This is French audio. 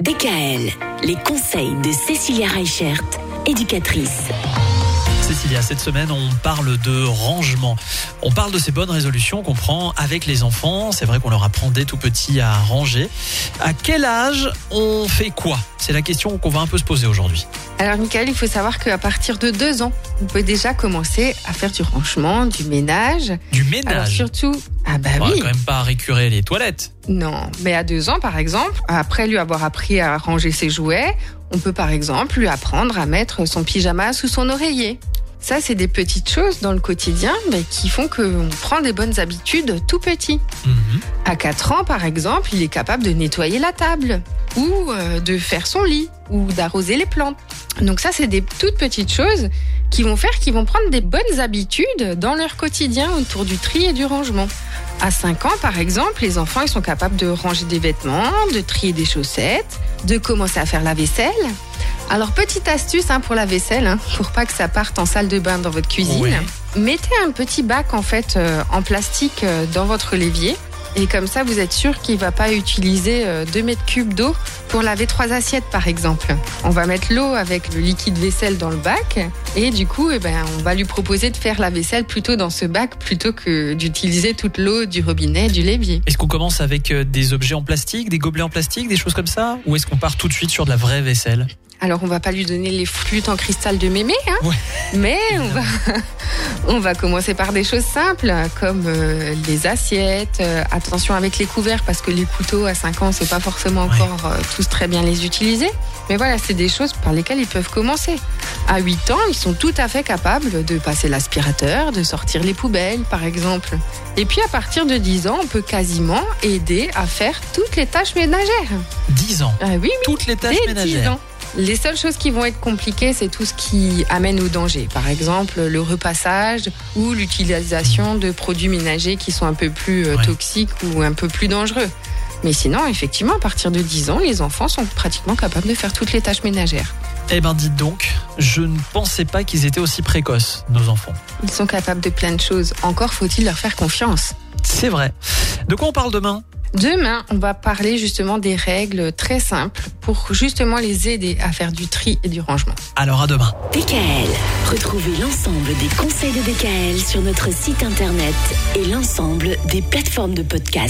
DKL, les conseils de Cécilia Reichert, éducatrice. Cécilia, cette semaine, on parle de rangement. On parle de ces bonnes résolutions qu'on prend avec les enfants. C'est vrai qu'on leur apprend dès tout petit à ranger. À quel âge on fait quoi? C'est la question qu'on va un peu se poser aujourd'hui. Alors, Michael, il faut savoir qu'à partir de deux ans, on peut déjà commencer à faire du rangement, du ménage. Du Alors, ménage. surtout, ah bah on va oui. quand même pas récurer les toilettes. Non, mais à deux ans, par exemple, après lui avoir appris à ranger ses jouets, on peut par exemple lui apprendre à mettre son pyjama sous son oreiller. Ça, c'est des petites choses dans le quotidien mais qui font qu'on prend des bonnes habitudes tout petit. Mhm. À 4 ans, par exemple, il est capable de nettoyer la table ou euh, de faire son lit ou d'arroser les plantes. Donc ça, c'est des toutes petites choses qui vont faire qu'ils vont prendre des bonnes habitudes dans leur quotidien autour du tri et du rangement. À 5 ans, par exemple, les enfants ils sont capables de ranger des vêtements, de trier des chaussettes, de commencer à faire la vaisselle. Alors, petite astuce hein, pour la vaisselle, hein, pour pas que ça parte en salle de bain dans votre cuisine. Mettez un petit bac en fait euh, en plastique euh, dans votre l'évier. Et comme ça, vous êtes sûr qu'il va pas utiliser 2 mètres cubes d'eau pour laver trois assiettes, par exemple. On va mettre l'eau avec le liquide vaisselle dans le bac. Et du coup, eh ben, on va lui proposer de faire la vaisselle plutôt dans ce bac plutôt que d'utiliser toute l'eau du robinet, du l'évier. Est-ce qu'on commence avec euh, des objets en plastique, des gobelets en plastique, des choses comme ça? Ou est-ce qu'on part tout de suite sur de la vraie vaisselle? Alors, on va pas lui donner les flûtes en cristal de mémé, hein, Ouais. mais on va, on va commencer par des choses simples comme euh, les assiettes. euh, attention avec les couverts parce que les couteaux à 5 ans, c'est pas forcément encore euh, tous très bien les utiliser. Mais voilà, c'est des choses par lesquelles ils peuvent commencer. À 8 ans, ils sont tout à fait capables de passer l'aspirateur, de sortir les poubelles, par exemple. Et puis à partir de 10 ans, on peut quasiment aider à faire toutes les tâches ménagères. 10 ans. Ah oui, oui. Toutes les tâches Dès 10 ménagères. ans. Les seules choses qui vont être compliquées, c'est tout ce qui amène au danger. Par exemple, le repassage ou l'utilisation de produits ménagers qui sont un peu plus euh, Ouais. toxiques ou un peu plus dangereux. Mais sinon, effectivement, à partir de 10 ans, les enfants sont pratiquement capables de faire toutes les tâches ménagères. Eh ben dites donc, je ne pensais pas qu'ils étaient aussi précoces, nos enfants. Ils sont capables de plein de choses. Encore faut-il leur faire confiance. C'est vrai. De quoi on parle demain? Demain, on va parler justement des règles très simples pour justement les aider à faire du tri et du rangement. Alors à demain. DKL, retrouvez l'ensemble des conseils de DKL sur notre site internet et l'ensemble des plateformes de podcast.